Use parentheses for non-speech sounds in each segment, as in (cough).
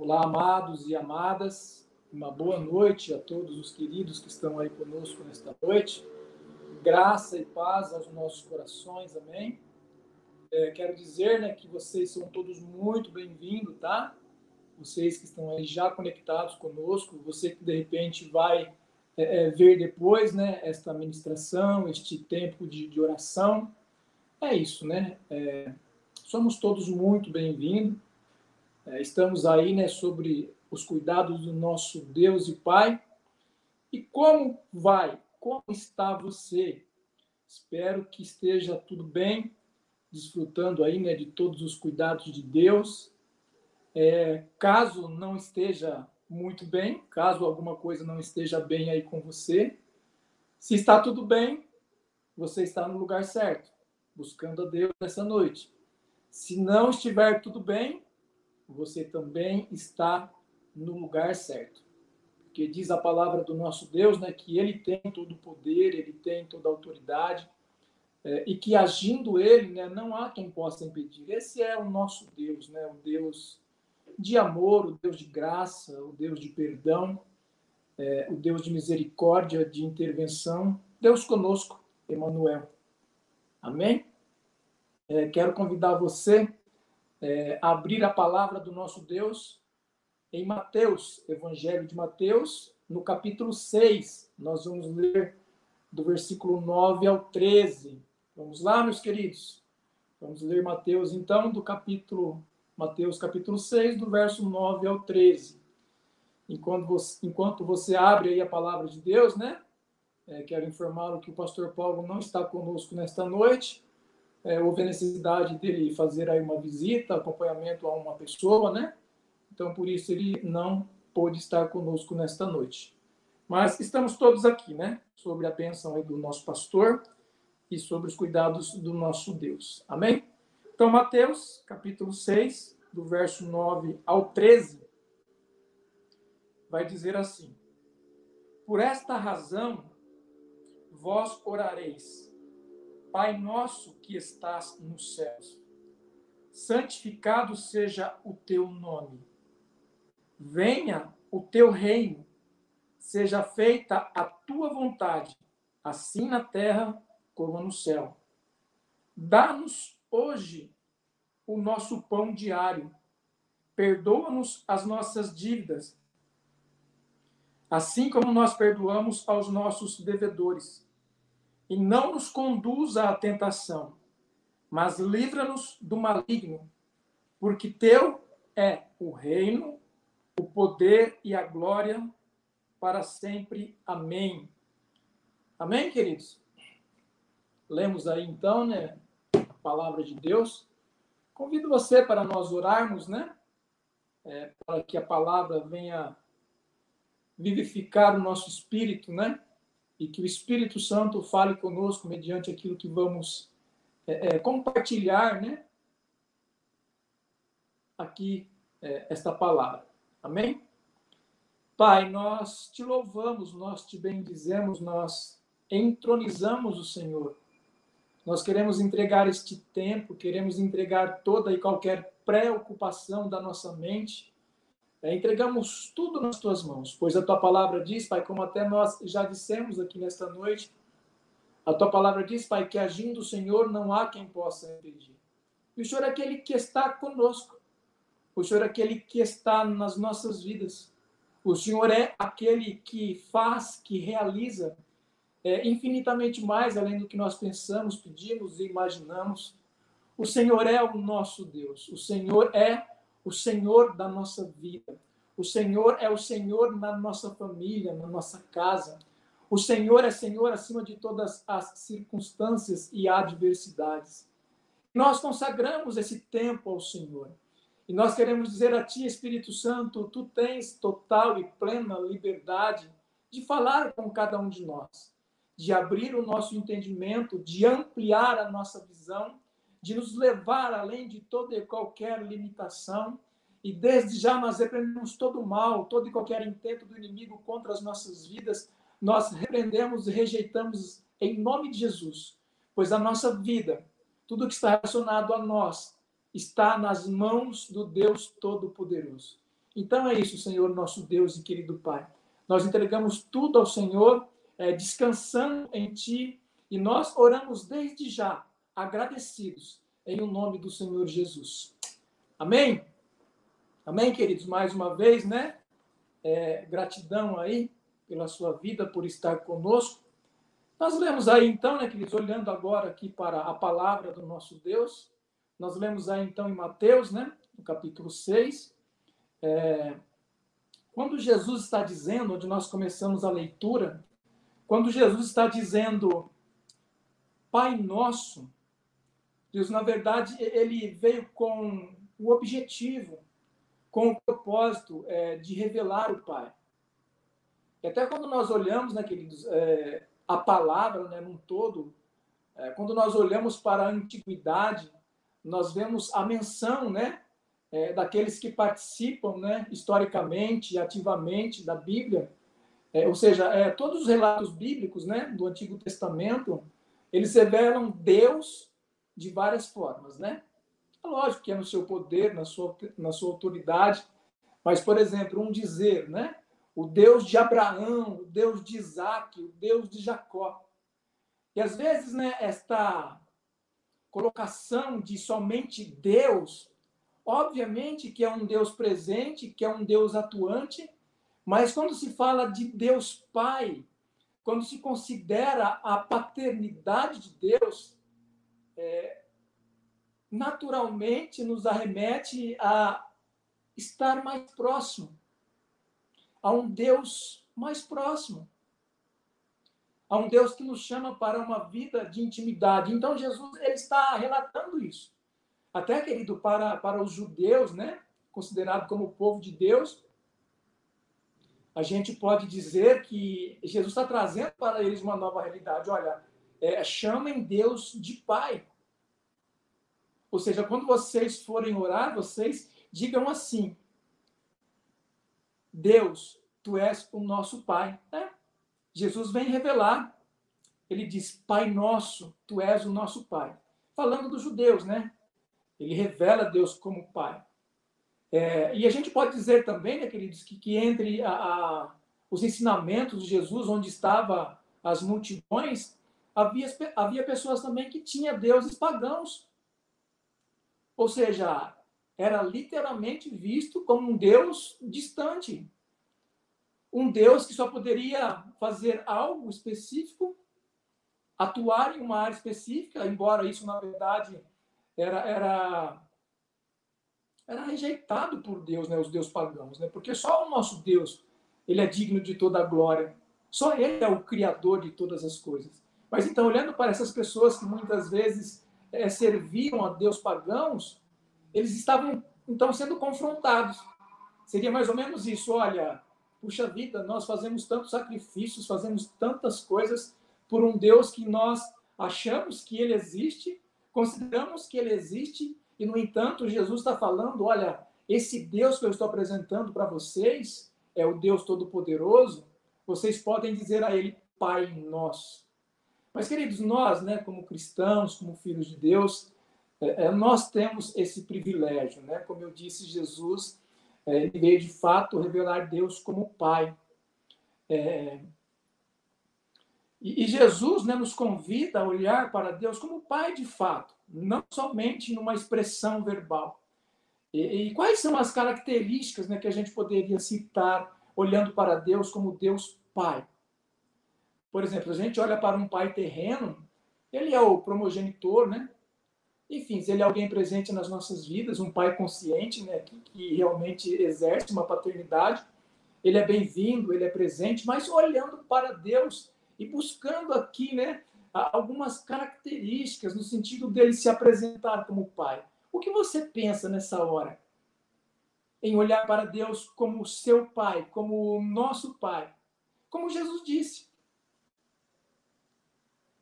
Olá, amados e amadas. Uma boa noite a todos os queridos que estão aí conosco nesta noite. Graça e paz aos nossos corações, amém. É, quero dizer né, que vocês são todos muito bem-vindos, tá? Vocês que estão aí já conectados conosco, você que de repente vai é, é, ver depois né, esta ministração, este tempo de, de oração. É isso, né? É, somos todos muito bem-vindos. É, estamos aí né, sobre os cuidados do nosso Deus e Pai. E como vai? Como está você? Espero que esteja tudo bem, desfrutando aí né, de todos os cuidados de Deus. É, caso não esteja muito bem, caso alguma coisa não esteja bem aí com você, se está tudo bem, você está no lugar certo, buscando a Deus nessa noite. Se não estiver tudo bem, você também está no lugar certo. Porque diz a palavra do nosso Deus, né, que ele tem todo o poder, ele tem toda a autoridade, é, e que agindo ele, né, não há quem possa impedir. Esse é o nosso Deus, né, o Deus de amor, o Deus de graça, o Deus de perdão, é, o Deus de misericórdia, de intervenção. Deus conosco, Emmanuel. Amém? É, quero convidar você é, abrir a palavra do nosso Deus em Mateus, Evangelho de Mateus, no capítulo 6. Nós vamos ler do versículo 9 ao 13. Vamos lá, meus queridos. Vamos ler Mateus, então, do capítulo Mateus capítulo 6, do verso 9 ao 13. Enquanto você, enquanto você abre aí a palavra de Deus, né? É, quero informá-lo que o pastor Paulo não está conosco nesta noite. É, houve a necessidade dele fazer aí uma visita, acompanhamento a uma pessoa, né? Então, por isso, ele não pôde estar conosco nesta noite. Mas estamos todos aqui, né? Sobre a bênção do nosso pastor e sobre os cuidados do nosso Deus. Amém? Então, Mateus, capítulo 6, do verso 9 ao 13, vai dizer assim: Por esta razão vós orareis, Pai nosso que estás nos céus, santificado seja o teu nome. Venha o teu reino, seja feita a tua vontade, assim na terra como no céu. Dá-nos hoje o nosso pão diário. Perdoa-nos as nossas dívidas, assim como nós perdoamos aos nossos devedores. E não nos conduza à tentação, mas livra-nos do maligno, porque teu é o reino, o poder e a glória para sempre. Amém. Amém, queridos? Lemos aí então, né? palavra de Deus. Convido você para nós orarmos, né? É, para que a palavra venha vivificar o nosso espírito, né? E que o Espírito Santo fale conosco mediante aquilo que vamos é, é, compartilhar, né? Aqui, é, esta palavra. Amém? Pai, nós te louvamos, nós te bendizemos, nós entronizamos o Senhor nós queremos entregar este tempo, queremos entregar toda e qualquer preocupação da nossa mente. É, entregamos tudo nas tuas mãos, pois a tua palavra diz, Pai, como até nós já dissemos aqui nesta noite, a tua palavra diz, Pai, que agindo o Senhor não há quem possa impedir. E o Senhor é aquele que está conosco. O Senhor é aquele que está nas nossas vidas. O Senhor é aquele que faz, que realiza é, infinitamente mais além do que nós pensamos, pedimos e imaginamos. O Senhor é o nosso Deus, o Senhor é o Senhor da nossa vida, o Senhor é o Senhor na nossa família, na nossa casa. O Senhor é Senhor acima de todas as circunstâncias e adversidades. Nós consagramos esse tempo ao Senhor. E nós queremos dizer a Ti, Espírito Santo, Tu tens total e plena liberdade de falar com cada um de nós de abrir o nosso entendimento, de ampliar a nossa visão, de nos levar além de toda e qualquer limitação. E desde já nós repreendemos todo o mal, todo e qualquer intento do inimigo contra as nossas vidas, nós repreendemos e rejeitamos em nome de Jesus, pois a nossa vida, tudo que está relacionado a nós, está nas mãos do Deus Todo-Poderoso. Então é isso, Senhor, nosso Deus e querido Pai. Nós entregamos tudo ao Senhor, é, descansando em Ti, e nós oramos desde já, agradecidos, em o nome do Senhor Jesus. Amém? Amém, queridos? Mais uma vez, né? É, gratidão aí pela sua vida, por estar conosco. Nós lemos aí então, né, queridos, olhando agora aqui para a palavra do nosso Deus, nós lemos aí então em Mateus, né, no capítulo 6, é, quando Jesus está dizendo, onde nós começamos a leitura, quando Jesus está dizendo Pai Nosso, Deus, na verdade, ele veio com o objetivo, com o propósito é, de revelar o Pai. E até quando nós olhamos, né, queridos, é, a palavra né, num todo, é, quando nós olhamos para a antiguidade, nós vemos a menção né, é, daqueles que participam né, historicamente e ativamente da Bíblia. É, ou seja, é, todos os relatos bíblicos né, do Antigo Testamento, eles revelam Deus de várias formas. Né? É lógico que é no seu poder, na sua, na sua autoridade, mas, por exemplo, um dizer, né? o Deus de Abraão, o Deus de Isaac, o Deus de Jacó. E às vezes, né, esta colocação de somente Deus, obviamente que é um Deus presente, que é um Deus atuante, mas quando se fala de Deus Pai, quando se considera a paternidade de Deus, é, naturalmente nos arremete a estar mais próximo a um Deus mais próximo, a um Deus que nos chama para uma vida de intimidade. Então Jesus ele está relatando isso. Até querido para para os judeus, né, considerado como o povo de Deus, a gente pode dizer que Jesus está trazendo para eles uma nova realidade. Olha, é, chamem Deus de Pai. Ou seja, quando vocês forem orar, vocês digam assim: Deus, tu és o nosso Pai. É. Jesus vem revelar. Ele diz: Pai nosso, tu és o nosso Pai. Falando dos judeus, né? Ele revela Deus como Pai. É, e a gente pode dizer também, né, queridos, que, que entre a, a, os ensinamentos de Jesus, onde estava as multidões, havia, havia pessoas também que tinham deuses pagãos. Ou seja, era literalmente visto como um Deus distante. Um Deus que só poderia fazer algo específico, atuar em uma área específica, embora isso, na verdade, era, era, era rejeitado por Deus, né, os deuses pagãos, né, porque só o nosso Deus ele é digno de toda a glória. Só Ele é o Criador de todas as coisas. Mas então, olhando para essas pessoas que muitas vezes é, serviam a Deus pagãos, eles estavam então sendo confrontados. Seria mais ou menos isso: olha, puxa vida, nós fazemos tantos sacrifícios, fazemos tantas coisas por um Deus que nós achamos que ele existe, consideramos que ele existe, e no entanto, Jesus está falando: olha, esse Deus que eu estou apresentando para vocês é o Deus Todo-Poderoso. Vocês podem dizer a ele, Pai Nosso. Mas, queridos, nós, né, como cristãos, como filhos de Deus, é, é, nós temos esse privilégio, né? Como eu disse, Jesus é, ele veio de fato revelar Deus como Pai. É, e, e, Jesus né, nos convida a olhar para Deus como Pai de fato, não somente numa expressão verbal. E, e quais são as características né, que a gente poderia citar olhando para Deus como Deus Pai? Por exemplo, a gente olha para um pai terreno, ele é o primogenitor, né? enfim, se ele é alguém presente nas nossas vidas, um pai consciente, né, que, que realmente exerce uma paternidade, ele é bem-vindo, ele é presente, mas olhando para Deus e buscando aqui, né, algumas características no sentido dele se apresentar como pai. O que você pensa nessa hora? Em olhar para Deus como seu pai, como o nosso pai. Como Jesus disse.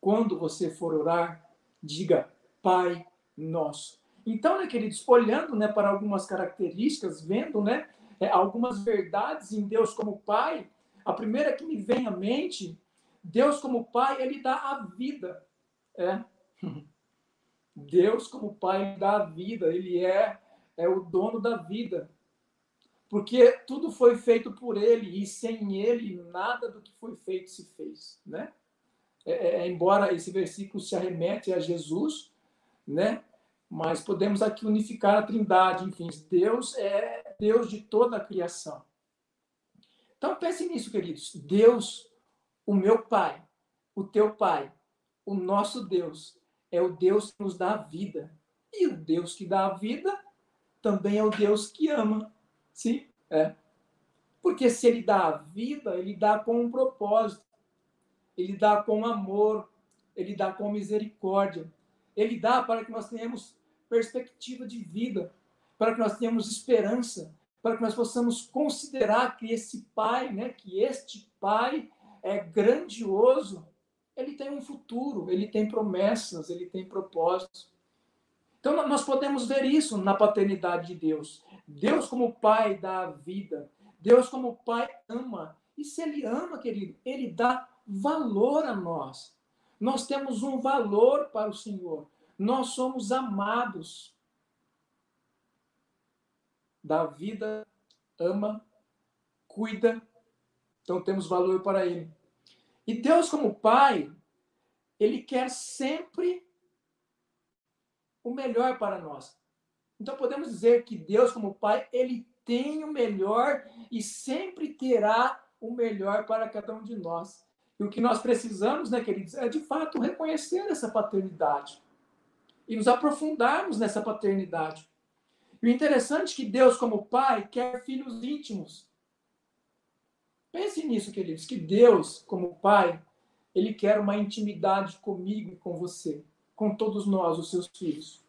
Quando você for orar, diga: Pai nosso. Então, né, queridos, olhando né, para algumas características, vendo né, é, algumas verdades em Deus como Pai, a primeira que me vem à mente, Deus como Pai, Ele dá a vida. É. (laughs) Deus como Pai, dá a vida, Ele é, é o dono da vida. porque tudo foi feito por ele e sem ele nada do que foi feito se fez, né? É, é, é, embora esse versículo se arremete a Jesus, né? Mas podemos aqui unificar a Trindade, enfim, Deus é Deus de toda a criação. Então pense nisso, queridos. Deus, o meu Pai, o teu Pai, o nosso Deus, é o Deus que nos dá a vida. E o Deus que dá a vida também é o Deus que ama. Sim, é. Porque se ele dá a vida, ele dá com um propósito. Ele dá com amor, ele dá com misericórdia. Ele dá para que nós tenhamos perspectiva de vida, para que nós tenhamos esperança, para que nós possamos considerar que esse pai, né, que este pai é grandioso, ele tem um futuro, ele tem promessas, ele tem propósitos. Então nós podemos ver isso na paternidade de Deus. Deus como pai dá a vida. Deus como pai ama. E se ele ama, querido, ele dá valor a nós. Nós temos um valor para o Senhor. Nós somos amados. Dá vida, ama, cuida. Então temos valor para ele. E Deus, como Pai, ele quer sempre o melhor para nós. Então podemos dizer que Deus, como Pai, ele tem o melhor e sempre terá o melhor para cada um de nós. E o que nós precisamos, né, queridos, é de fato reconhecer essa paternidade e nos aprofundarmos nessa paternidade. E o interessante é que Deus, como Pai, quer filhos íntimos. Pense nisso, queridos, que Deus, como Pai, ele quer uma intimidade comigo e com você, com todos nós, os seus filhos.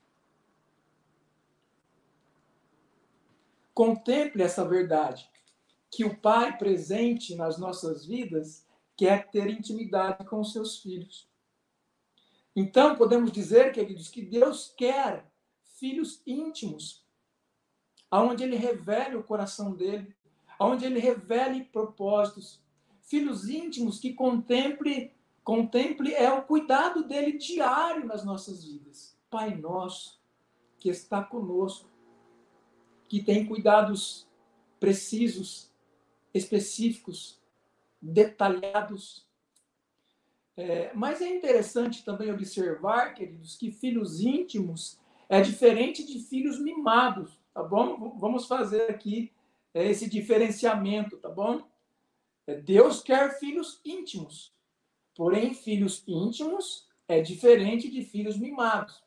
Contemple essa verdade, que o Pai presente nas nossas vidas quer ter intimidade com os seus filhos. Então, podemos dizer, queridos, que Deus quer filhos íntimos, aonde ele revele o coração dele, onde ele revele propósitos. Filhos íntimos que contemple, contemple é o cuidado dele diário nas nossas vidas. Pai nosso, que está conosco, que tem cuidados precisos, específicos, detalhados. É, mas é interessante também observar, queridos, que filhos íntimos é diferente de filhos mimados, tá bom? Vamos fazer aqui é esse diferenciamento, tá bom? É, Deus quer filhos íntimos. Porém, filhos íntimos é diferente de filhos mimados.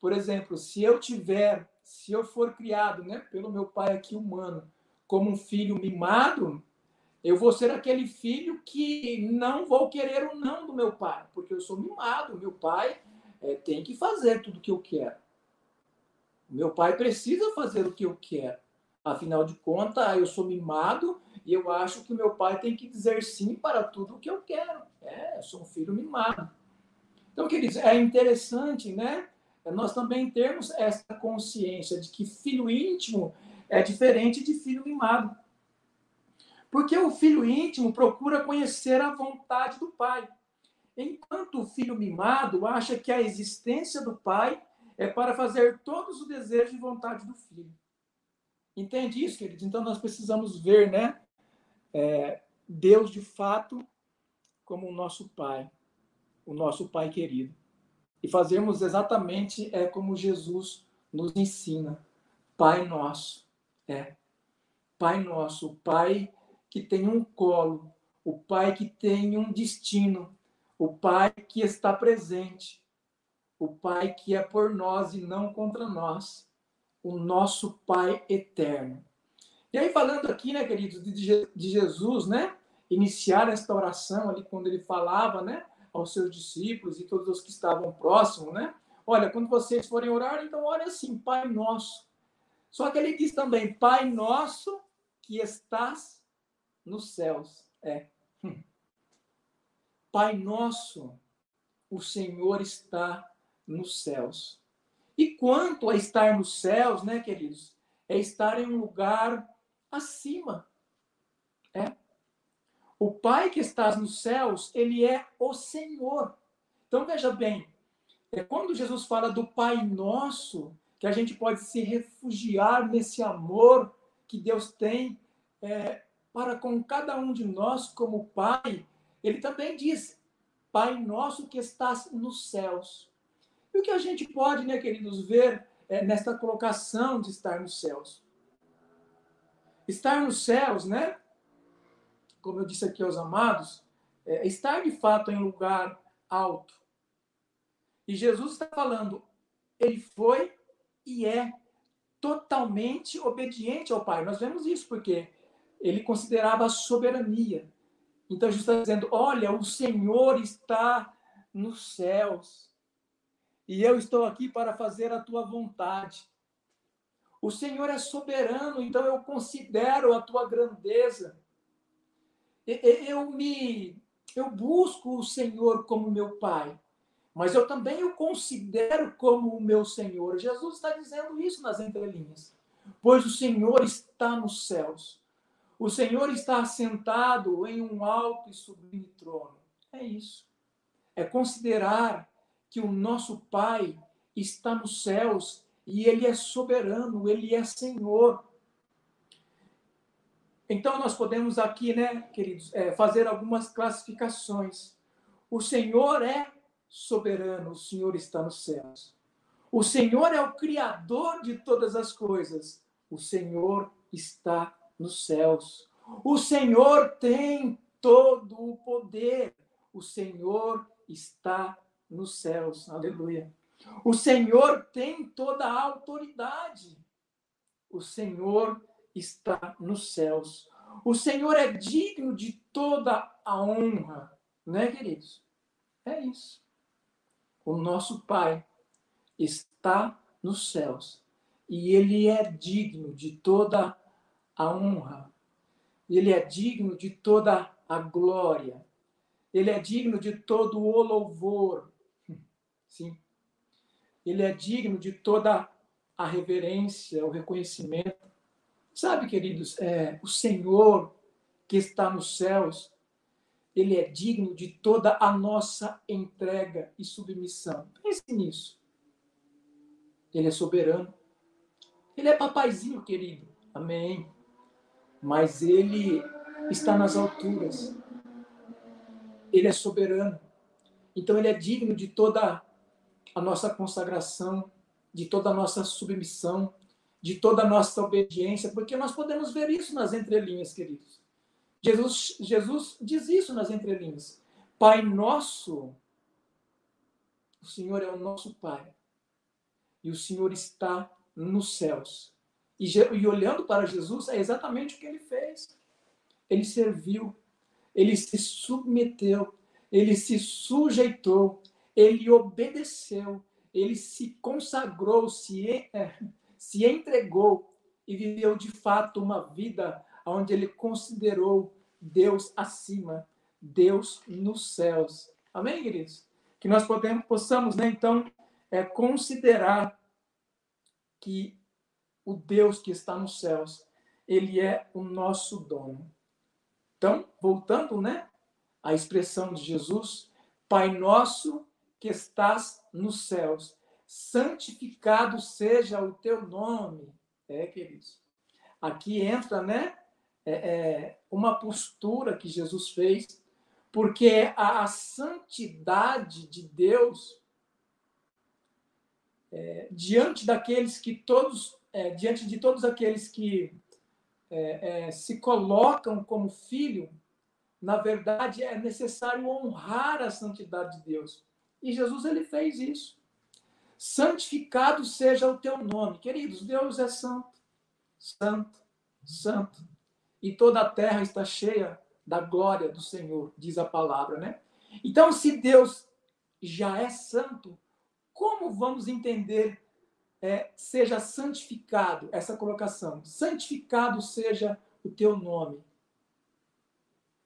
Por exemplo, se eu tiver, se eu for criado, né, pelo meu pai aqui humano, como um filho mimado, eu vou ser aquele filho que não vou querer o não do meu pai, porque eu sou mimado. Meu pai é, tem que fazer tudo o que eu quero. Meu pai precisa fazer o que eu quero. Afinal de contas, eu sou mimado e eu acho que meu pai tem que dizer sim para tudo o que eu quero. É, eu sou um filho mimado. Então, queridos, é interessante, né? Nós também temos essa consciência de que filho íntimo é diferente de filho mimado. Porque o filho íntimo procura conhecer a vontade do pai, enquanto o filho mimado acha que a existência do pai é para fazer todos os desejos e vontade do filho. Entende isso, queridos? Então nós precisamos ver, né? É, Deus de fato como o nosso Pai, o nosso Pai querido. E fazermos exatamente é como Jesus nos ensina. Pai nosso. É. Pai nosso, o Pai que tem um colo, o Pai que tem um destino, o Pai que está presente, o Pai que é por nós e não contra nós o nosso Pai eterno. E aí, falando aqui, né, queridos, de, Jesus, né, iniciar esta oração ali, quando ele falava, né, aos seus discípulos e todos os que estavam próximos, né, olha, quando vocês forem orar, então olha assim, Pai nosso. Só que ele diz também, Pai nosso que estás nos céus. É. (laughs) Pai nosso, o Senhor está nos céus. E quanto a estar nos céus, né, queridos? É estar em um lugar acima. É. O Pai que está nos céus, ele é o Senhor. Então veja bem, é quando Jesus fala do Pai nosso, que a gente pode se refugiar nesse amor que Deus tem é, para com cada um de nós como Pai, ele também diz: Pai nosso que estás nos céus. E o que a gente pode, né, queridos, ver é, nesta colocação de estar nos céus? Estar nos céus, né? Como eu disse aqui aos amados, é estar de fato em lugar alto. E Jesus está falando, ele foi e é totalmente obediente ao Pai. Nós vemos isso porque ele considerava a soberania. Então Jesus está dizendo: olha, o Senhor está nos céus e eu estou aqui para fazer a tua vontade. O Senhor é soberano, então eu considero a tua grandeza. Eu me eu busco o Senhor como meu pai, mas eu também o considero como o meu Senhor. Jesus está dizendo isso nas entrelinhas. Pois o Senhor está nos céus. O Senhor está assentado em um alto e sublime trono. É isso. É considerar que o nosso Pai está nos céus e ele é soberano, ele é Senhor. Então, nós podemos aqui, né, queridos, é, fazer algumas classificações. O Senhor é soberano, o Senhor está nos céus. O Senhor é o Criador de todas as coisas. O Senhor está nos céus. O Senhor tem todo o poder. O Senhor está nos céus. Aleluia. O Senhor tem toda a autoridade. O Senhor está nos céus. O Senhor é digno de toda a honra, né, queridos? É isso. O nosso Pai está nos céus e ele é digno de toda a honra. Ele é digno de toda a glória. Ele é digno de todo o louvor. (laughs) Sim. Ele é digno de toda a reverência, o reconhecimento. Sabe, queridos, é, o Senhor que está nos céus, ele é digno de toda a nossa entrega e submissão. Pense nisso. Ele é soberano. Ele é papaizinho, querido. Amém. Mas ele está nas alturas. Ele é soberano. Então ele é digno de toda a nossa consagração, de toda a nossa submissão, de toda a nossa obediência, porque nós podemos ver isso nas entrelinhas, queridos. Jesus, Jesus diz isso nas entrelinhas. Pai nosso, o Senhor é o nosso Pai, e o Senhor está nos céus. E, e olhando para Jesus, é exatamente o que ele fez. Ele serviu, ele se submeteu, ele se sujeitou, ele obedeceu, ele se consagrou, se, é, se entregou e viveu de fato uma vida onde ele considerou Deus acima, Deus nos céus. Amém, queridos? Que nós podemos, possamos, né, então, é, considerar que o Deus que está nos céus, ele é o nosso dono. Então, voltando, né, à expressão de Jesus, Pai nosso que estás nos céus, santificado seja o teu nome. É, queridos. Aqui entra, né, é, é, uma postura que Jesus fez, porque a, a santidade de Deus é, diante daqueles que todos, é, diante de todos aqueles que é, é, se colocam como filho, na verdade é necessário honrar a santidade de Deus. E Jesus ele fez isso santificado seja o teu nome. Queridos, Deus é santo, santo, santo. E toda a terra está cheia da glória do Senhor, diz a palavra, né? Então, se Deus já é santo, como vamos entender é, seja santificado essa colocação? Santificado seja o teu nome.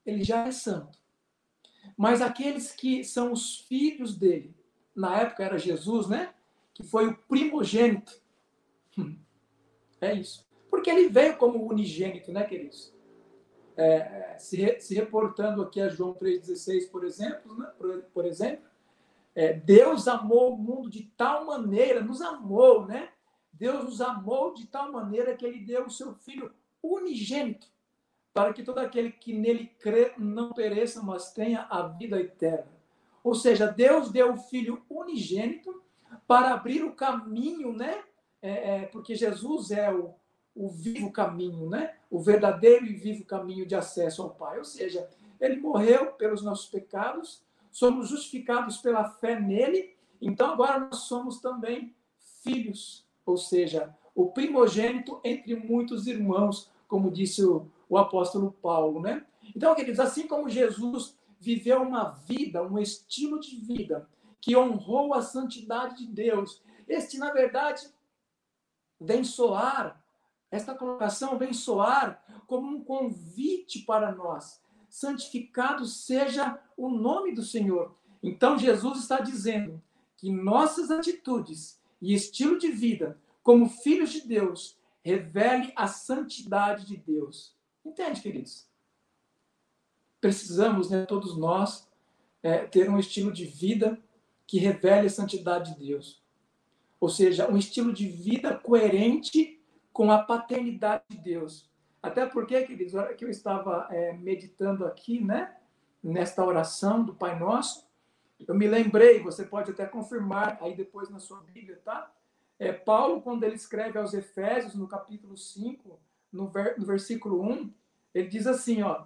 Ele já é santo. Mas aqueles que são os filhos dele, na época era Jesus, né? que foi o primogênito. É isso. Porque ele veio como unigênito, né, queridos? É, se, se, reportando aqui a João 3,16, por exemplo, né, por, por exemplo é, Deus amou o mundo de tal maneira, nos amou, né? Deus nos amou de tal maneira que ele deu o seu Filho unigênito, para que todo aquele que nele crê não pereça, mas tenha a vida eterna. Ou seja, Deus deu o Filho unigênito para abrir o caminho, né? É, é, porque Jesus é o, o vivo caminho, né? O verdadeiro e vivo caminho de acesso ao Pai. Ou seja, ele morreu pelos nossos pecados, somos justificados pela fé nele, então agora nós somos também filhos, ou seja, o primogênito entre muitos irmãos, como disse o, o apóstolo Paulo, né? Então, queridos, assim como Jesus viveu uma vida, um estilo de vida que honrou a santidade de Deus, este, na verdade, vem soar, esta colocação vem soar como um convite para nós. Santificado seja o nome do Senhor. Então, Jesus está dizendo que nossas atitudes e estilo de vida, como filhos de Deus, revele a santidade de Deus. Entende, queridos? Precisamos, né, todos nós, é, ter um estilo de vida que revele a santidade de Deus. Ou seja, um estilo de vida coerente com a paternidade de Deus. Até porque, queridos, hora que eu estava é, meditando aqui, né, nesta oração do Pai Nosso, eu me lembrei, você pode até confirmar aí depois na sua Bíblia, tá? É, Paulo, quando ele escreve aos Efésios, no capítulo 5, no, ver, no versículo 1, ele diz assim, ó,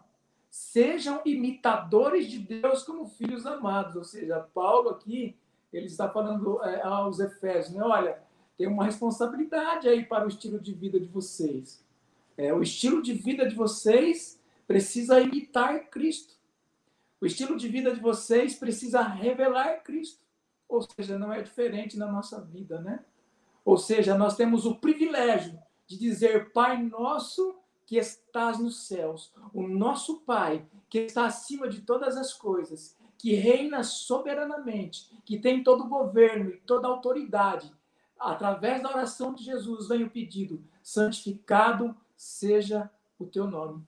sejam imitadores de Deus como filhos amados. Ou seja, Paulo aqui, ele está falando é, aos Efésios, né? Olha, tem uma responsabilidade aí para o estilo de vida de vocês. É, o estilo de vida de vocês precisa imitar Cristo. O estilo de vida de vocês precisa revelar Cristo. Ou seja, não é diferente na nossa vida, né? Ou seja, nós temos o privilégio de dizer Pai nosso que estás nos céus, o nosso Pai que está acima de todas as coisas, que reina soberanamente, que tem todo o governo e toda a autoridade. Através da oração de Jesus vem o pedido: santificado seja o teu nome,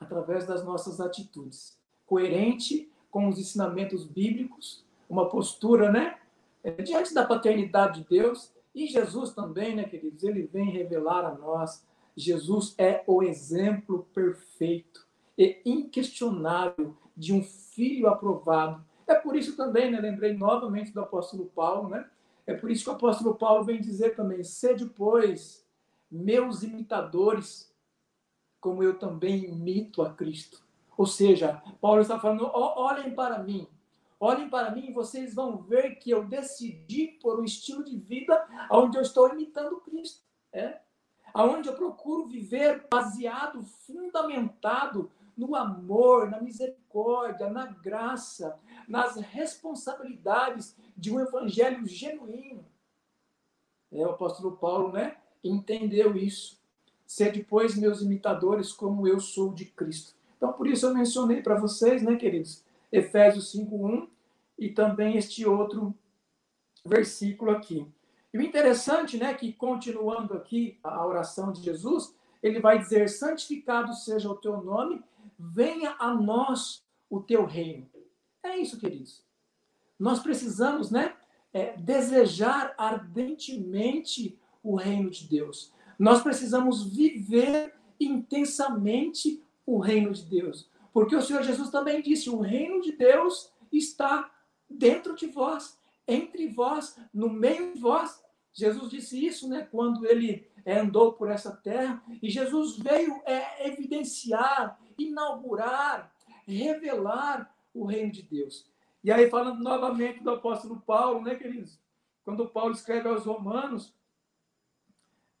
através das nossas atitudes coerente com os ensinamentos bíblicos, uma postura, né? É, diante da paternidade de Deus. E Jesus também, né, queridos? Ele vem revelar a nós. Jesus é o exemplo perfeito e inquestionável de um filho aprovado. É por isso também, né, lembrei novamente do apóstolo Paulo, né? É por isso que o apóstolo Paulo vem dizer também: sede, pois, meus imitadores, como eu também imito a Cristo. Ou seja, Paulo está falando: olhem para mim, olhem para mim e vocês vão ver que eu decidi por um estilo de vida onde eu estou imitando Cristo. É? Onde eu procuro viver baseado, fundamentado no amor, na misericórdia, na graça, nas responsabilidades de um evangelho genuíno. É, o apóstolo Paulo né, entendeu isso. Ser depois meus imitadores como eu sou de Cristo. Então, por isso eu mencionei para vocês, né, queridos, Efésios 5:1 e também este outro versículo aqui. E o interessante, né, que continuando aqui a oração de Jesus, ele vai dizer: santificado seja o teu nome, venha a nós o teu reino. É isso, queridos. Nós precisamos, né, é, desejar ardentemente o reino de Deus. Nós precisamos viver intensamente o reino de Deus. Porque o Senhor Jesus também disse: o reino de Deus está dentro de vós, entre vós, no meio de vós. Jesus disse isso, né, quando ele é, andou por essa terra, e Jesus veio é, evidenciar, inaugurar, revelar o reino de Deus. E aí, falando novamente do apóstolo Paulo, né, queridos? Quando Paulo escreve aos Romanos,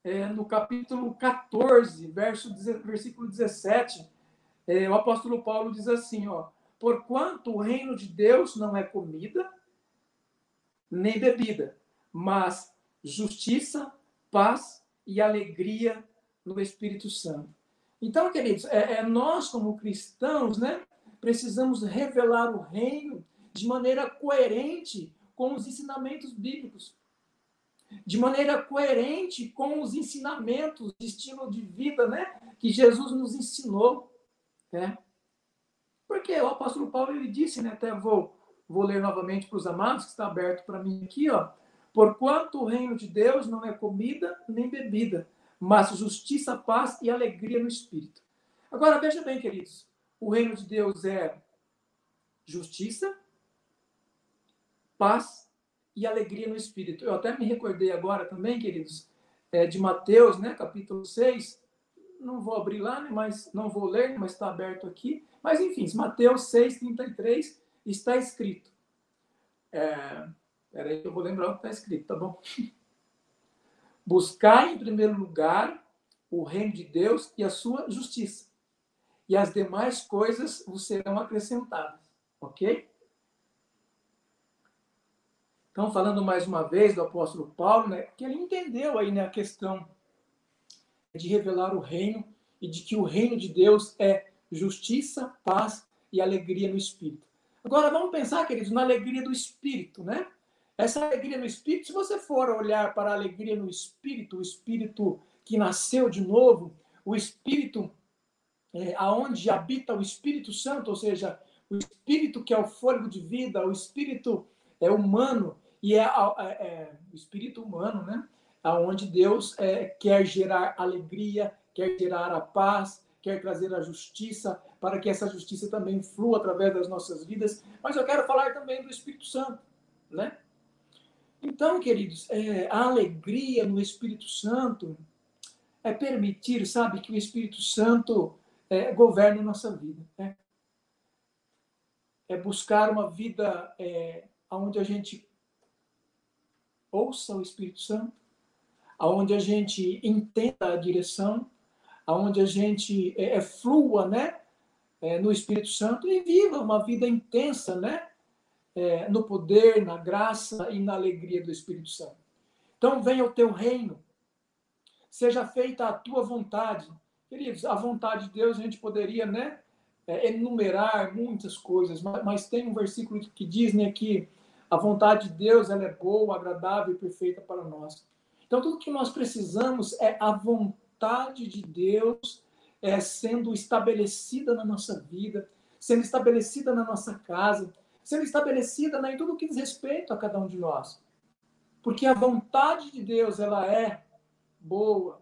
é, no capítulo 14, verso, versículo 17, é, o apóstolo Paulo diz assim, ó, porquanto o reino de Deus não é comida nem bebida, mas justiça, paz e alegria no Espírito Santo. Então, queridos, é, é, nós como cristãos, né, precisamos revelar o reino de maneira coerente com os ensinamentos bíblicos, de maneira coerente com os ensinamentos de estilo de vida, né, que Jesus nos ensinou. Né? Porque o apóstolo Paulo ele disse, né, até vou, vou ler novamente para os amados, que está aberto para mim aqui, ó. Porquanto o reino de Deus não é comida nem bebida, mas justiça, paz e alegria no espírito. Agora veja bem, queridos, o reino de Deus é justiça, paz e alegria no espírito. Eu até me recordei agora também, queridos, é, de Mateus, né, capítulo 6. Não vou abrir lá, né, mas não vou ler, mas está aberto aqui. Mas enfim, Mateus 6, 33 está escrito. É, peraí eu vou lembrar o que está escrito, tá bom? (laughs) Buscar em primeiro lugar o reino de Deus e a sua justiça. E as demais coisas vos serão acrescentadas. Ok? Então, falando mais uma vez do apóstolo Paulo, né, que ele entendeu aí né, a questão de revelar o reino e de que o reino de Deus é justiça, paz e alegria no espírito. Agora vamos pensar, queridos, na alegria do espírito, né? Essa alegria no espírito, se você for olhar para a alegria no espírito, o espírito que nasceu de novo, o espírito é, aonde habita o Espírito Santo, ou seja, o espírito que é o fôlego de vida, o espírito é humano e é, é, é o espírito humano, né? Aonde Deus é, quer gerar alegria, quer gerar a paz, quer trazer a justiça, para que essa justiça também flua através das nossas vidas. Mas eu quero falar também do Espírito Santo, né? Então, queridos, é, a alegria no Espírito Santo é permitir, sabe, que o Espírito Santo é, governe nossa vida. Né? É buscar uma vida é, onde a gente ouça o Espírito Santo, aonde a gente entenda a direção, aonde a gente é, é flua, né, é, no Espírito Santo e viva uma vida intensa, né, é, no poder, na graça e na alegria do Espírito Santo. Então venha o teu reino, seja feita a tua vontade, queridos. A vontade de Deus a gente poderia, né, é, enumerar muitas coisas, mas, mas tem um versículo que diz, né, que a vontade de Deus ela é boa, agradável e perfeita para nós. Então, tudo que nós precisamos é a vontade de Deus é, sendo estabelecida na nossa vida, sendo estabelecida na nossa casa, sendo estabelecida né, em tudo que diz respeito a cada um de nós. Porque a vontade de Deus ela é boa,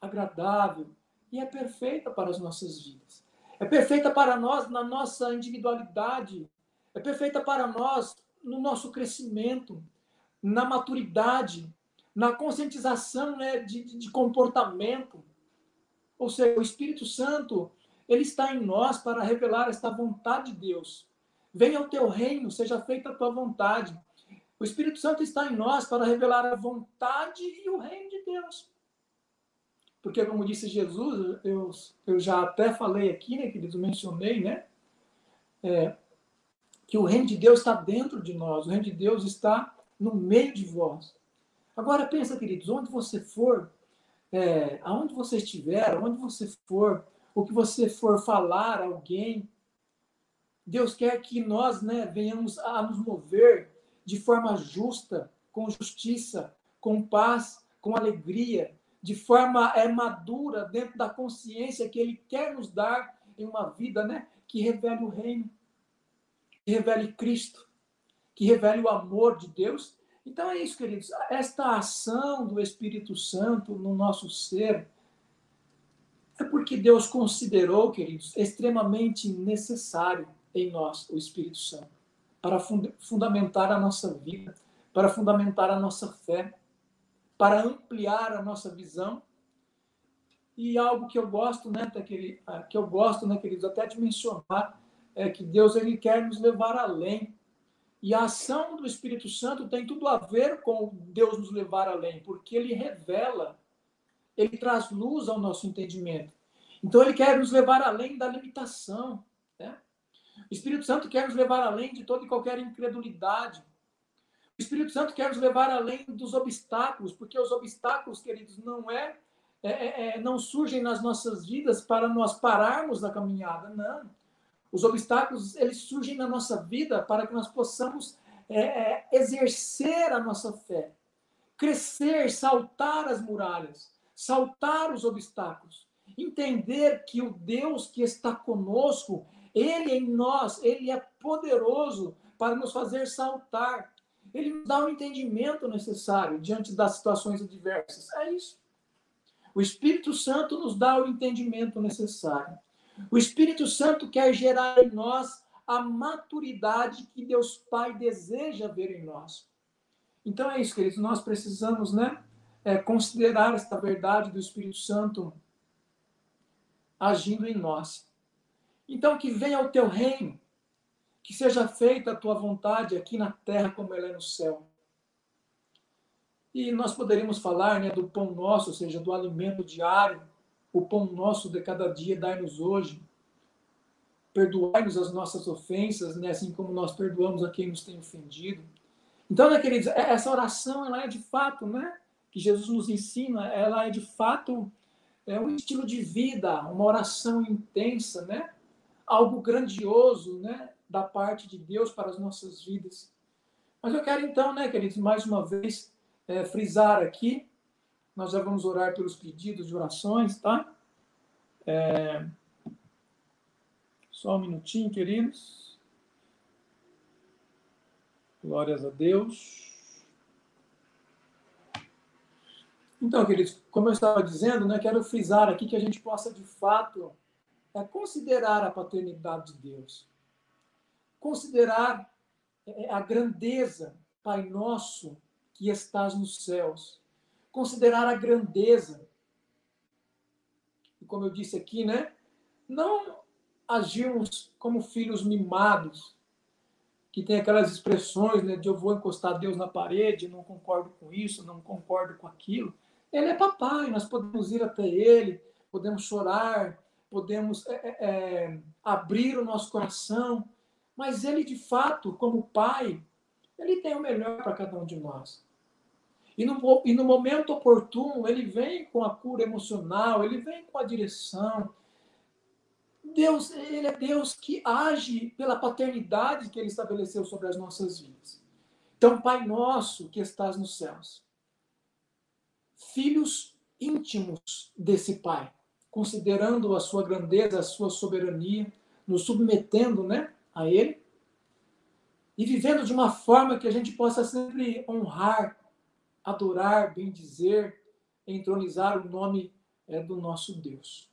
agradável e é perfeita para as nossas vidas. É perfeita para nós na nossa individualidade, é perfeita para nós no nosso crescimento, na maturidade, na conscientização né, de, de comportamento. Ou seja, o Espírito Santo, ele está em nós para revelar esta vontade de Deus. Venha o teu reino, seja feita a tua vontade. O Espírito Santo está em nós para revelar a vontade e o reino de Deus. Porque, como disse Jesus, eu, eu já até falei aqui, né, queridos, mencionei, né? É, que o reino de Deus está dentro de nós, o reino de Deus está no meio de vós. Agora pensa, queridos, onde você for, é, aonde você estiver, onde você for, o que você for falar a alguém, Deus quer que nós né, venhamos a nos mover de forma justa, com justiça, com paz, com alegria, de forma é, madura, dentro da consciência que Ele quer nos dar em uma vida né, que revele o reino que revele Cristo, que revele o amor de Deus. Então é isso, queridos. Esta ação do Espírito Santo no nosso ser é porque Deus considerou, queridos, extremamente necessário em nós o Espírito Santo para fundamentar a nossa vida, para fundamentar a nossa fé, para ampliar a nossa visão. E algo que eu gosto, né, que eu gosto, né, queridos, até de mencionar, é que Deus ele quer nos levar além. E a ação do Espírito Santo tem tudo a ver com Deus nos levar além, porque ele revela, ele traz luz ao nosso entendimento. Então ele quer nos levar além da limitação. Né? O Espírito Santo quer nos levar além de toda e qualquer incredulidade. Espírito Santo quer nos levar além dos obstáculos, porque os obstáculos, queridos, não é, é, é, é não surgem nas nossas vidas para nós pararmos na caminhada, não. Os obstáculos eles surgem na nossa vida para que nós possamos é, é, exercer a nossa fé, crescer, saltar as muralhas, saltar os obstáculos, entender que o Deus que está conosco, Ele em nós, Ele é poderoso para nos fazer saltar. Ele nos dá o entendimento necessário diante das situações adversas. É isso. O Espírito Santo nos dá o entendimento necessário. O Espírito Santo quer gerar em nós a maturidade que Deus Pai deseja ver em nós. Então é isso, queridos. Nós precisamos, né, é, considerar esta verdade do Espírito Santo agindo em nós. Então que venha o teu reino, que seja feita a tua vontade aqui na terra como ela é no céu. E nós poderíamos falar né, do pão nosso, ou seja, do alimento diário, o pão nosso de cada dia, dai-nos hoje. Perdoai-nos as nossas ofensas, né, assim como nós perdoamos a quem nos tem ofendido. Então, né, queridos, é, essa oração, ela é de fato, né, que Jesus nos ensina, ela é de fato é um estilo de vida, uma oração intensa, né, algo grandioso, né, da parte de Deus para as nossas vidas. Mas eu quero então, né, queridos, mais uma vez, é, frisar aqui, nós já vamos orar pelos pedidos de orações, tá? É... Só um minutinho, queridos. Glórias a Deus. Então, queridos, como eu estava dizendo, né, quero frisar aqui que a gente possa, de fato, é, considerar a paternidade de Deus. Considerar é, a grandeza, Pai Nosso, que estás nos céus. Considerar a grandeza. E como eu disse aqui, né? Não agirmos como filhos mimados, que tem aquelas expressões né, de eu vou encostar Deus na parede, não concordo com isso, não concordo com aquilo. Ele é papai, nós podemos ir até ele, podemos chorar, podemos é, é, é abrir o nosso coração, mas ele, de fato, como pai, ele tem o melhor para cada um de nós. E no, e no momento oportuno, ele vem com a cura emocional, ele vem com a direção. Deus, ele é Deus que age pela paternidade que ele estabeleceu sobre as nossas vidas. Então, Pai nosso que estás nos céus, filhos íntimos desse Pai, considerando a sua grandeza, a sua soberania, nos submetendo, né, a ele e vivendo de uma forma que a gente possa sempre honrar adorar, bendizer, entronizar o nome é, do nosso Deus.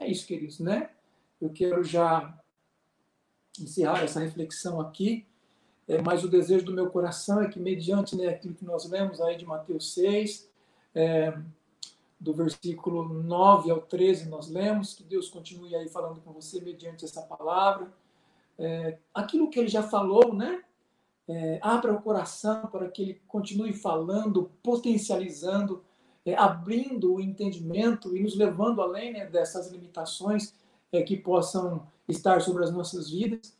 É isso, queridos, né? Eu quero já encerrar essa reflexão aqui, é, mas o desejo do meu coração é que, mediante né, aquilo que nós lemos aí de Mateus 6, é, do versículo 9 ao 13, nós lemos, que Deus continue aí falando com você mediante essa palavra. É, aquilo que ele já falou, né? é, abra o coração para que ele continue falando, potencializando, é, abrindo o entendimento e nos levando além né, dessas limitações é, que possam estar sobre as nossas vidas.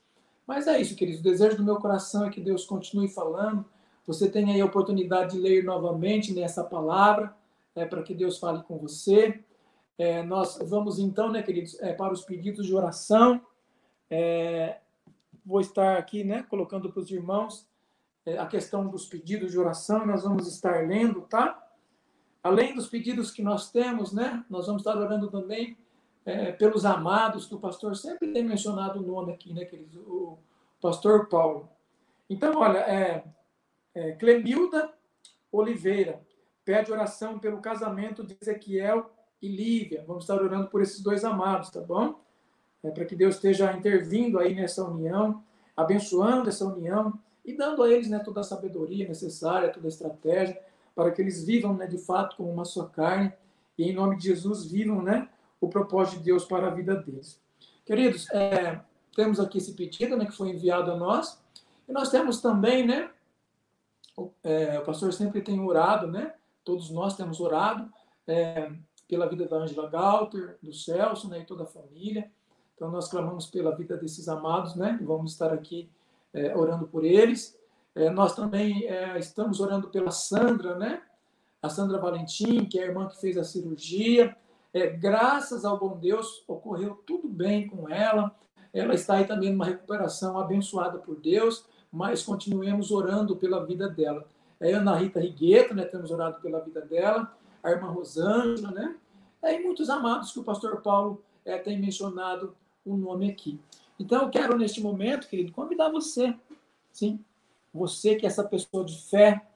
Mas é isso, queridos. O desejo do meu coração é que Deus continue falando. Você tenha aí a oportunidade de ler novamente nessa palavra, é, para que Deus fale com você. É, nós vamos então, né, queridos, para os pedidos de oração. É, vou estar aqui, né, colocando para os irmãos é, a questão dos pedidos de oração, nós vamos estar lendo, tá? Além dos pedidos que nós temos, né, nós vamos estar orando também é, pelos amados, que o pastor sempre tem mencionado o nome aqui, né, queridos? O pastor Paulo. Então, olha, é, é, Clemilda Oliveira pede oração pelo casamento de Ezequiel e Lívia. Vamos estar orando por esses dois amados, tá bom? É, para que Deus esteja intervindo aí nessa união, abençoando essa união e dando a eles né, toda a sabedoria necessária, toda a estratégia, para que eles vivam né, de fato como uma só carne e em nome de Jesus vivam né, o propósito de Deus para a vida deles. Queridos, é, temos aqui esse pedido né, que foi enviado a nós e nós temos também, né, o, é, o pastor sempre tem orado, né, todos nós temos orado é, pela vida da Angela Galter, do Celso né, e toda a família. Então, nós clamamos pela vida desses amados, né? Vamos estar aqui é, orando por eles. É, nós também é, estamos orando pela Sandra, né? A Sandra Valentim, que é a irmã que fez a cirurgia. É, graças ao bom Deus, ocorreu tudo bem com ela. Ela está aí também numa recuperação abençoada por Deus, mas continuemos orando pela vida dela. É a Ana Rita Rigueto, né? Temos orado pela vida dela. A irmã Rosângela, né? É, e muitos amados que o pastor Paulo é, tem mencionado o nome aqui. Então, eu quero, neste momento, querido, convidar você, sim, você que é essa pessoa de fé,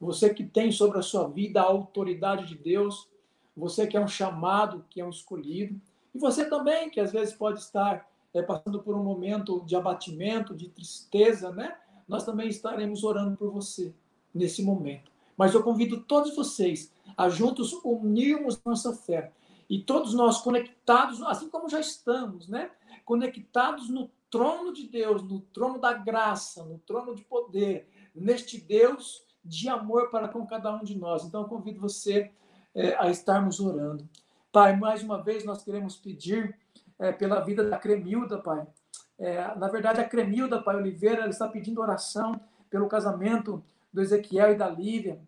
você que tem sobre a sua vida a autoridade de Deus, Você que é um chamado, que é um escolhido. E você também, que às vezes pode estar é, passando por um momento de abatimento, de tristeza, né? Nós também estaremos orando por você nesse momento. Mas eu convido todos vocês a juntos unirmos nossa fé e todos nós conectados, assim como já estamos, né? Conectados no trono de Deus, no trono da graça, no trono de poder, neste Deus de amor para com cada um de nós. Então, eu convido você é, a estarmos orando. Pai, mais uma vez nós queremos pedir é, pela vida da Cremilda, Pai. É, na verdade, a Cremilda, Pai Oliveira, ela está pedindo oração pelo casamento do Ezequiel e da Lívia.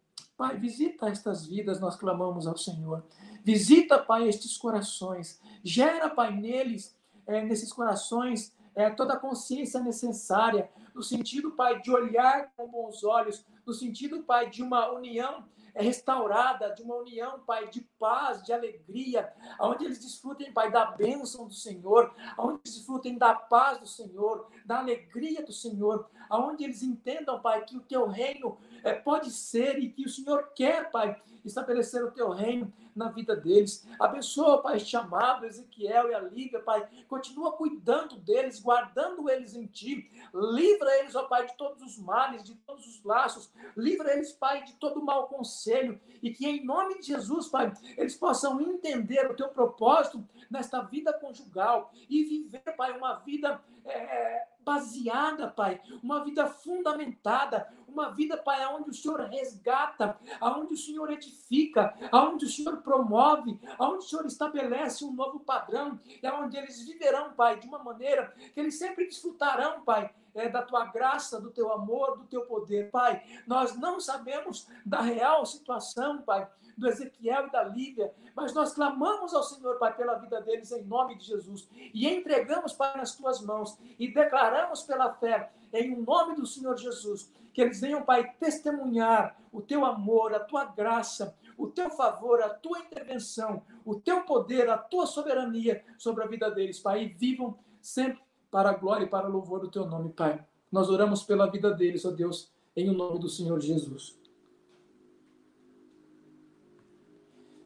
Pai, visita estas vidas, nós clamamos ao Senhor. Visita, Pai, estes corações. Gera, Pai, neles, é, nesses corações, é, toda a consciência necessária, no sentido, Pai, de olhar com bons olhos, no sentido, Pai, de uma união é restaurada, de uma união, Pai, de paz, de alegria, onde eles desfrutem, Pai, da bênção do Senhor, onde eles desfrutem da paz do Senhor, da alegria do Senhor, onde eles entendam, Pai, que o teu reino é, pode ser e que o Senhor quer, Pai, estabelecer o teu reino na vida deles. Abençoa, Pai, este amado Ezequiel e a Lívia, Pai. Continua cuidando deles, guardando eles em Ti. Livra eles, ó Pai, de todos os males, de todos os laços. Livra eles, Pai, de todo mau conselho. E que, em nome de Jesus, Pai, eles possam entender o Teu propósito nesta vida conjugal e viver, Pai, uma vida é, baseada, Pai, uma vida fundamentada, uma vida, Pai, onde o Senhor resgata, onde o Senhor edifica, onde o Senhor promove, onde o Senhor estabelece um novo padrão, é onde eles viverão, Pai, de uma maneira que eles sempre desfrutarão, Pai, é, da tua graça, do teu amor, do teu poder. Pai, nós não sabemos da real situação, Pai, do Ezequiel e da Lívia, mas nós clamamos ao Senhor, Pai, pela vida deles em nome de Jesus e entregamos, Pai, nas tuas mãos e declaramos pela fé, em nome do Senhor Jesus, que eles venham, Pai, testemunhar o teu amor, a tua graça, o teu favor, a tua intervenção, o teu poder, a tua soberania sobre a vida deles, Pai, e vivam sempre para a glória e para o louvor do teu nome, Pai. Nós oramos pela vida deles, ó Deus, em o nome do Senhor Jesus.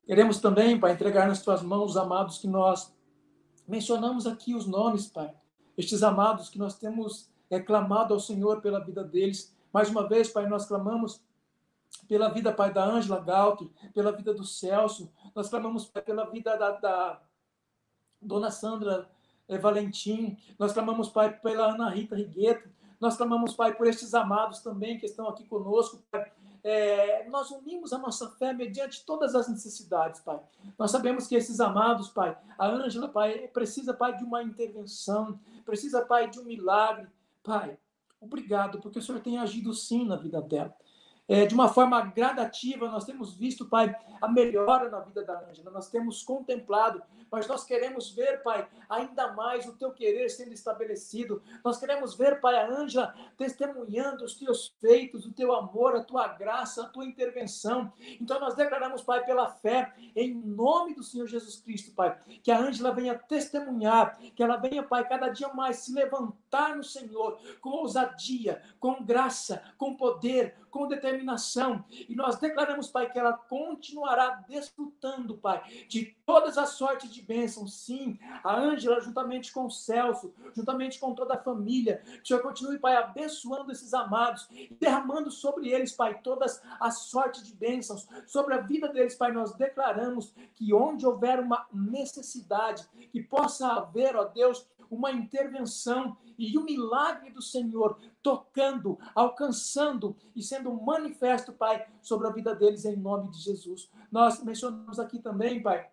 Queremos também, Pai, entregar nas tuas mãos os amados que nós mencionamos aqui os nomes, Pai. Estes amados que nós temos é, clamado ao Senhor pela vida deles. Mais uma vez, Pai, nós clamamos pela vida, Pai, da Ângela Galto, pela vida do Celso. Nós clamamos pai, pela vida da, da Dona Sandra é, Valentim. Nós clamamos, Pai, pela Ana Rita Rigueto. Nós clamamos, Pai, por estes amados também que estão aqui conosco, Pai é, nós unimos a nossa fé mediante todas as necessidades, Pai. Nós sabemos que esses amados, Pai, a Ângela, Pai, precisa, Pai, de uma intervenção, precisa, Pai, de um milagre. Pai, obrigado, porque o Senhor tem agido sim na vida dela. É, de uma forma gradativa, nós temos visto, Pai, a melhora na vida da Ângela, nós temos contemplado mas nós queremos ver, Pai, ainda mais o teu querer sendo estabelecido. Nós queremos ver, Pai, a Ângela testemunhando os teus feitos, o teu amor, a tua graça, a tua intervenção. Então nós declaramos, Pai, pela fé, em nome do Senhor Jesus Cristo, Pai, que a Ângela venha testemunhar, que ela venha, Pai, cada dia mais se levantar no Senhor com ousadia, com graça, com poder, com determinação. E nós declaramos, Pai, que ela continuará desfrutando, Pai, de todas as sortes de bênção. Sim, a Ângela, juntamente com o Celso, juntamente com toda a família, que o Senhor continue, Pai, abençoando esses amados, derramando sobre eles, Pai, todas as sortes de bênçãos, sobre a vida deles, Pai, nós declaramos que onde houver uma necessidade, que possa haver, ó Deus, uma intervenção e o milagre do Senhor tocando, alcançando e sendo manifesto, Pai, sobre a vida deles em nome de Jesus. Nós mencionamos aqui também, Pai,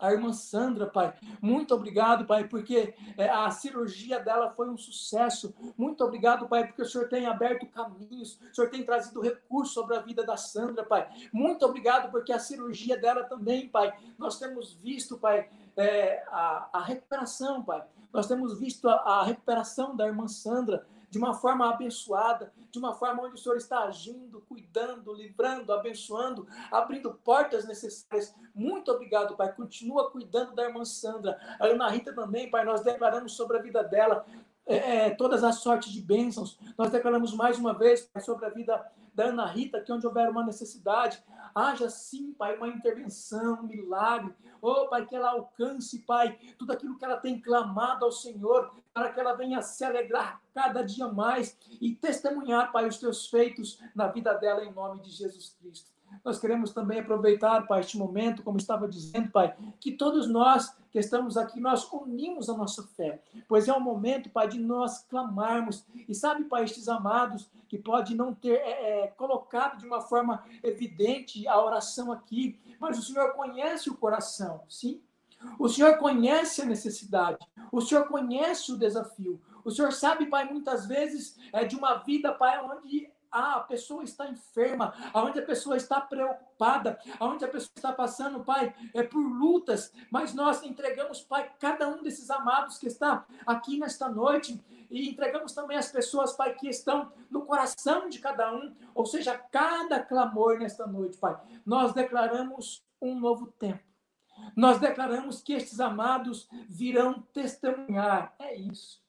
a irmã Sandra, pai. Muito obrigado, pai, porque é, a cirurgia dela foi um sucesso. Muito obrigado, pai, porque o Senhor tem aberto caminhos, o Senhor tem trazido recursos sobre a vida da Sandra, pai. Muito obrigado, porque a cirurgia dela também, pai. Nós temos visto, pai, é, a, recuperação, pai. Nós temos visto a recuperação da irmã Sandra de uma forma abençoada, de uma forma onde o Senhor está agindo, cuidando, livrando, abençoando, abrindo portas necessárias. Muito obrigado, Pai. Continua cuidando da irmã Sandra. A Ana Rita também, Pai, nós declaramos sobre a vida dela é, é, todas as sortes de bênçãos. Nós declaramos mais uma vez sobre a vida da Ana Rita, que onde houver uma necessidade, haja sim, Pai, uma intervenção, um milagre. Oh, Pai, que ela alcance, Pai, tudo aquilo que ela tem clamado ao Senhor, para que ela venha se alegrar cada dia mais e testemunhar, Pai, os teus feitos na vida dela, em nome de Jesus Cristo. Nós queremos também aproveitar, Pai, este momento, como estava dizendo, Pai, que todos nós que estamos aqui, nós unimos a nossa fé, pois é o momento, Pai, de nós clamarmos. E sabe, Pai, estes amados que pode não ter é, é, colocado de uma forma evidente a oração aqui, mas o Senhor conhece o coração, sim? O Senhor conhece a necessidade, o Senhor conhece o desafio. O Senhor sabe, Pai, muitas vezes é de uma vida, Pai, onde ah, a pessoa está enferma, aonde a pessoa está preocupada, aonde a pessoa está passando, Pai, é por lutas, mas nós entregamos, Pai, cada um desses amados que está aqui nesta noite e entregamos também as pessoas, Pai, que estão no coração de cada um, ou seja, cada clamor nesta noite, Pai. Nós declaramos um novo tempo. Nós declaramos que estes amados virão testemunhar. É isso.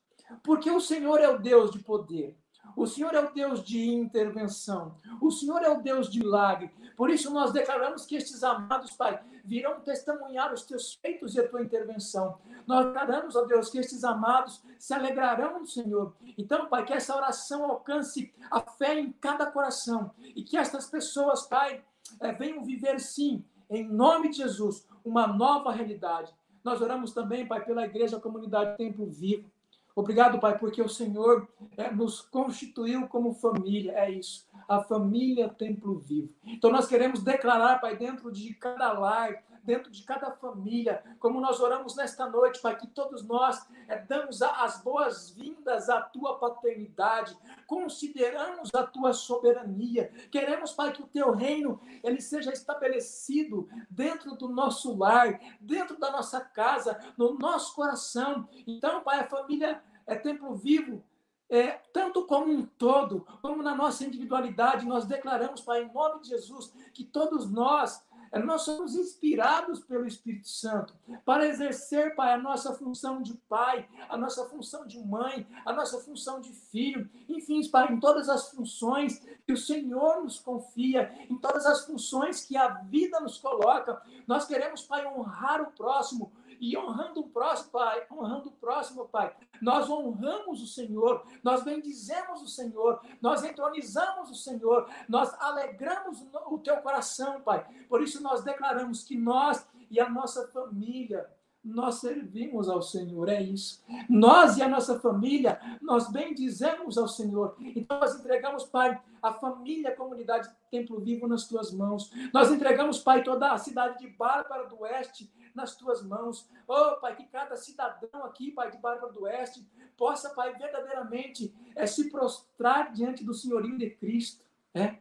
Porque o Senhor é o Deus de poder. O Senhor é o Deus de intervenção. O Senhor é o Deus de milagre. Por isso nós declaramos que estes amados, Pai, virão testemunhar os teus feitos e a tua intervenção. Nós declaramos, ó Deus, que estes amados se alegrarão no Senhor. Então, Pai, que essa oração alcance a fé em cada coração e que estas pessoas, Pai, é, venham viver, sim, em nome de Jesus, uma nova realidade. Nós oramos também, Pai, pela igreja, a comunidade Templo Vivo. Obrigado, Pai, porque o Senhor é, nos constituiu como família. É isso. A família Templo Vivo. Então, nós queremos declarar, Pai, dentro de cada lar, dentro de cada família, como nós oramos nesta noite, Pai, que todos nós é, damos as boas-vindas à tua paternidade, consideramos a tua soberania. Queremos, Pai, que o teu reino ele seja estabelecido dentro do nosso lar, dentro da nossa casa, no nosso coração. Então, Pai, a família é templo vivo, é, tanto como um todo, como na nossa individualidade, nós declaramos, Pai, em nome de Jesus, que todos nós, nós somos inspirados pelo Espírito Santo para exercer, Pai, a nossa função de pai, a nossa função de mãe, a nossa função de filho, enfim, Pai, em todas as funções que o Senhor nos confia, em todas as funções que a vida nos coloca, nós queremos, Pai, honrar o próximo, e honrando o próximo, Pai, honrando o próximo, Pai, nós honramos o Senhor, nós bendizemos o Senhor, nós entronizamos o Senhor, nós alegramos o teu coração, Pai. Por isso nós declaramos que nós e a nossa família nós servimos ao Senhor, é isso. Nós e a nossa família, nós bendizemos ao Senhor. Então nós entregamos, Pai, a família, a comunidade Templo Vivo nas tuas mãos. Nós entregamos, Pai, toda a cidade de Bárbara do Oeste nas tuas mãos. Oh, Pai, que cada cidadão aqui, Pai, de Bárbara do Oeste, possa, Pai, verdadeiramente é, se prostrar diante do senhorio de Cristo. É?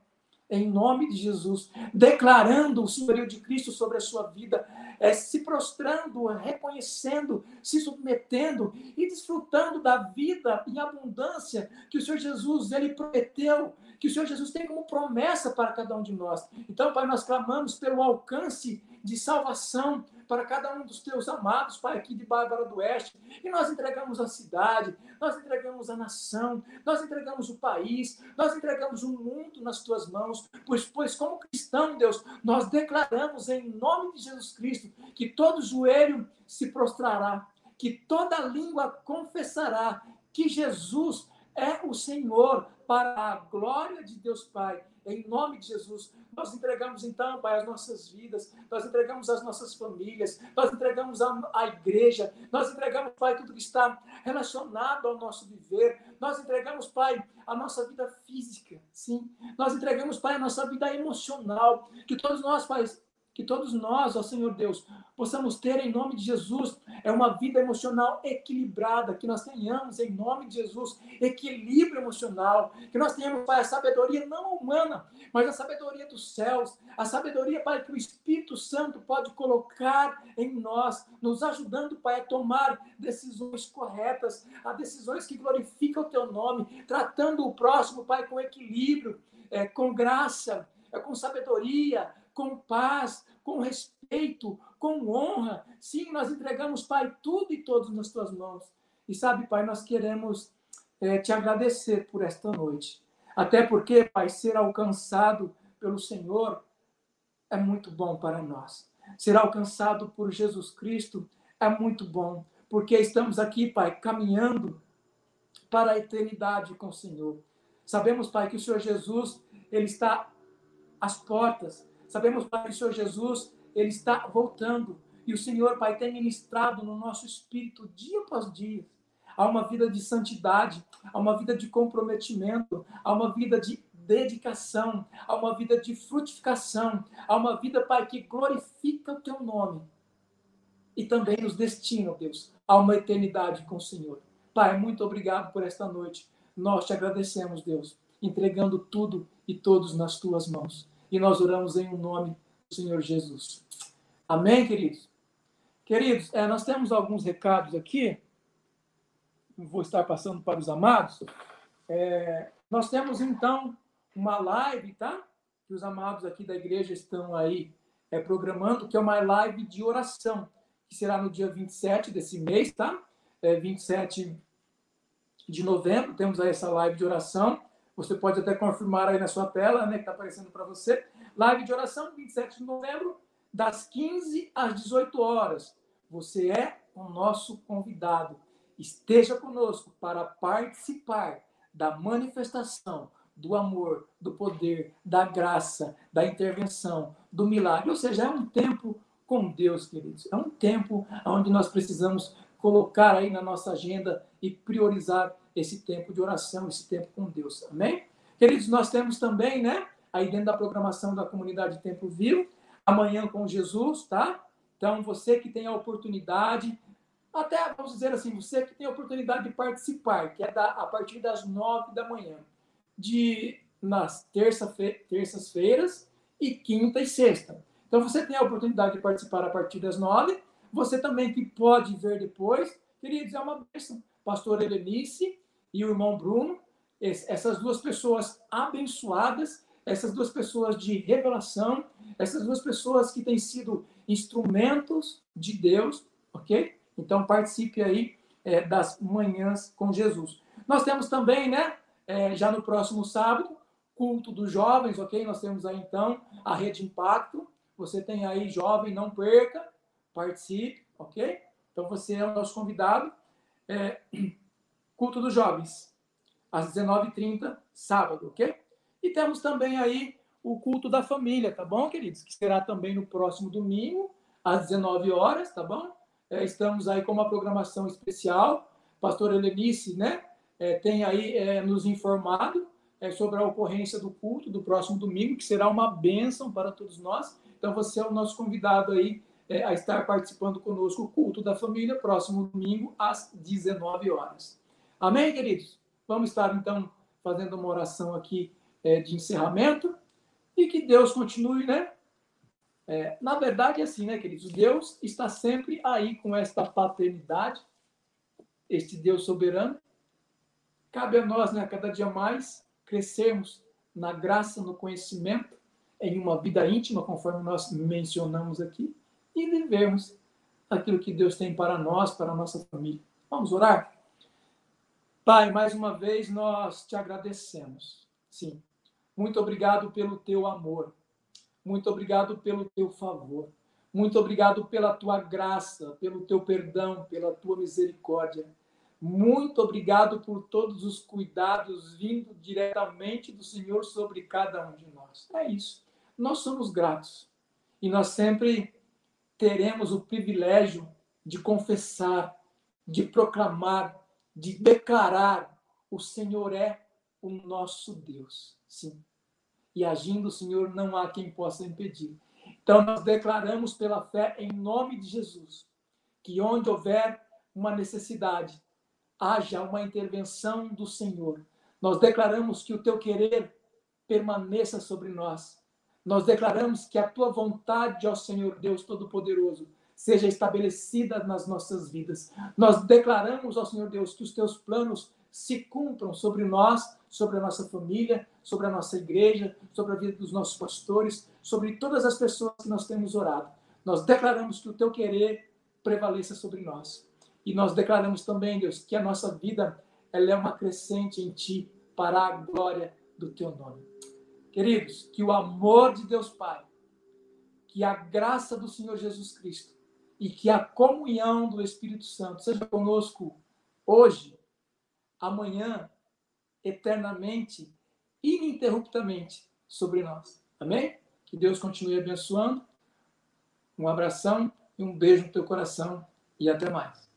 Em nome de Jesus, declarando o senhorio de Cristo sobre a sua vida, é, se prostrando, reconhecendo, se submetendo e desfrutando da vida em abundância que o Senhor Jesus ele prometeu, que o Senhor Jesus tem como promessa para cada um de nós. Então, Pai, nós clamamos pelo alcance de salvação para cada um dos teus amados, Pai, aqui de Bárbara do Oeste. E nós entregamos a cidade, nós entregamos a nação, nós entregamos o país, nós entregamos o mundo nas tuas mãos, pois, pois como cristão, Deus, nós declaramos em nome de Jesus Cristo que todo joelho se prostrará, que toda língua confessará que Jesus é o Senhor para a glória de Deus Pai. Em nome de Jesus, nós entregamos então, Pai, as nossas vidas, nós entregamos as nossas famílias, nós entregamos a, a igreja, nós entregamos, Pai, tudo que está relacionado ao nosso viver, nós entregamos, Pai, a nossa vida física, sim, nós entregamos, Pai, a nossa vida emocional, que todos nós, Pai, que todos nós, ó Senhor Deus, possamos ter em nome de Jesus. É uma vida emocional equilibrada, que nós tenhamos em nome de Jesus equilíbrio emocional, que nós tenhamos, Pai, a sabedoria não humana, mas a sabedoria dos céus, a sabedoria, Pai, que o Espírito Santo pode colocar em nós, nos ajudando, Pai, a tomar decisões corretas, a decisões que glorificam o Teu nome, tratando o próximo, Pai, com equilíbrio, é, com graça, é, com sabedoria, com paz, com respeito, com honra. Sim, nós entregamos, Pai, tudo e todos nas tuas mãos. E sabe, Pai, nós queremos é, te agradecer por esta noite. Até porque, Pai, ser alcançado pelo Senhor é muito bom para nós. Ser alcançado por Jesus Cristo é muito bom, porque estamos aqui, Pai, caminhando para a eternidade com o Senhor. Sabemos, Pai, que o Senhor Jesus, ele está às portas. Sabemos, Pai, que o Senhor Jesus, ele está voltando. E o Senhor, Pai, tem ministrado no nosso espírito dia após dia. Há uma vida de santidade, há uma vida de comprometimento, há uma vida de dedicação, há uma vida de frutificação, há uma vida, Pai, que glorifica o teu nome e também nos destina, Deus, a uma eternidade com o Senhor. Pai, muito obrigado por esta noite. Nós te agradecemos, Deus, entregando tudo e todos nas tuas mãos. E nós oramos em um nome do Senhor Jesus. Amém, queridos? Queridos, é, nós temos alguns recados aqui. Vou estar passando para os amados. É, nós temos, então, uma live, tá? Que os amados aqui da igreja estão aí é, programando, que é uma live de oração, que será no dia 27 desse mês, tá? É, 27 de novembro, temos aí essa live de oração. Você pode até confirmar aí na sua tela, né, que está aparecendo para você. Live de oração, 27 de novembro, das 15 às 18 horas. Você é o nosso convidado. Esteja conosco para participar da manifestação do amor, do poder, da graça, da intervenção, do milagre. Ou seja, é um tempo com Deus, queridos. É um tempo onde nós precisamos colocar aí na nossa agenda e priorizar esse tempo de oração, esse tempo com Deus. Amém? Queridos, nós temos também, né, aí dentro da programação da comunidade Tempo Vivo, amanhã com Jesus, tá? Então, você que tem a oportunidade, até vamos dizer assim, você que tem a oportunidade de participar, que é da, a partir das nove da manhã de nas terças-feiras e quinta e sexta. Então você tem a oportunidade de participar a partir das nove. Você também que pode ver depois, queridos, é uma bênção. Pastor Helenice e o irmão Bruno, essas duas pessoas abençoadas, essas duas pessoas de revelação, essas duas pessoas que têm sido instrumentos de Deus, ok? Então participe aí é, das manhãs com Jesus. Nós temos também, né, é, já no próximo sábado, culto dos jovens, ok? Nós temos aí então a Rede Impacto. Você tem aí jovem, não perca, participe, ok? Então você é o nosso convidado. É, culto dos jovens, às 19h30, sábado, ok? E temos também aí o culto da família, tá bom, queridos? Que será também no próximo domingo, às 19 horas, tá bom? É, estamos aí com uma programação especial. Pastor Helenice, né? é, tem aí é, nos informado é, sobre a ocorrência do culto do próximo domingo, que será uma bênção para todos nós. Então, você é o nosso convidado aí é, a estar participando conosco do culto da família, próximo domingo, às 19 horas. Amém, queridos? Vamos estar, então, fazendo uma oração aqui é, de encerramento e que Deus continue, né? É, na verdade, é assim, né, queridos? Deus está sempre aí com esta paternidade, este Deus soberano, Cabe a nós, né, cada dia mais, crescermos na graça, no conhecimento, em uma vida íntima, conforme nós mencionamos aqui, e vivermos aquilo que Deus tem para nós, para a nossa família. Vamos orar? Pai, mais uma vez nós te agradecemos. Sim. Muito obrigado pelo teu amor. Muito obrigado pelo teu favor. Muito obrigado pela tua graça, pelo teu perdão, pela tua misericórdia. Muito obrigado por todos os cuidados vindo diretamente do Senhor sobre cada um de nós. É isso. Nós somos gratos. E nós sempre teremos o privilégio de confessar, de proclamar, de declarar: o Senhor é o nosso Deus. Sim. E agindo o Senhor, não há quem possa impedir. Então, nós declaramos pela fé, em nome de Jesus, que onde houver uma necessidade, haja uma intervenção do Senhor. Nós declaramos que o teu querer permaneça sobre nós. Nós declaramos que a tua vontade, ó Senhor Deus Todo-Poderoso, seja estabelecida nas nossas vidas. Nós declaramos, ó Senhor Deus, que os teus planos se cumpram sobre nós, sobre a nossa família, sobre a nossa igreja, sobre a vida dos nossos pastores, sobre todas as pessoas que nós temos orado. Nós declaramos que o teu querer prevaleça sobre nós. E nós declaramos também, Deus, que a nossa vida ela é uma crescente em Ti para a glória do teu nome. Queridos, que o amor de Deus Pai, que a graça do Senhor Jesus Cristo e que a comunhão do Espírito Santo seja conosco hoje, amanhã, eternamente, ininterruptamente sobre nós. Amém? Que Deus continue abençoando. Um abração e um beijo no teu coração e até mais.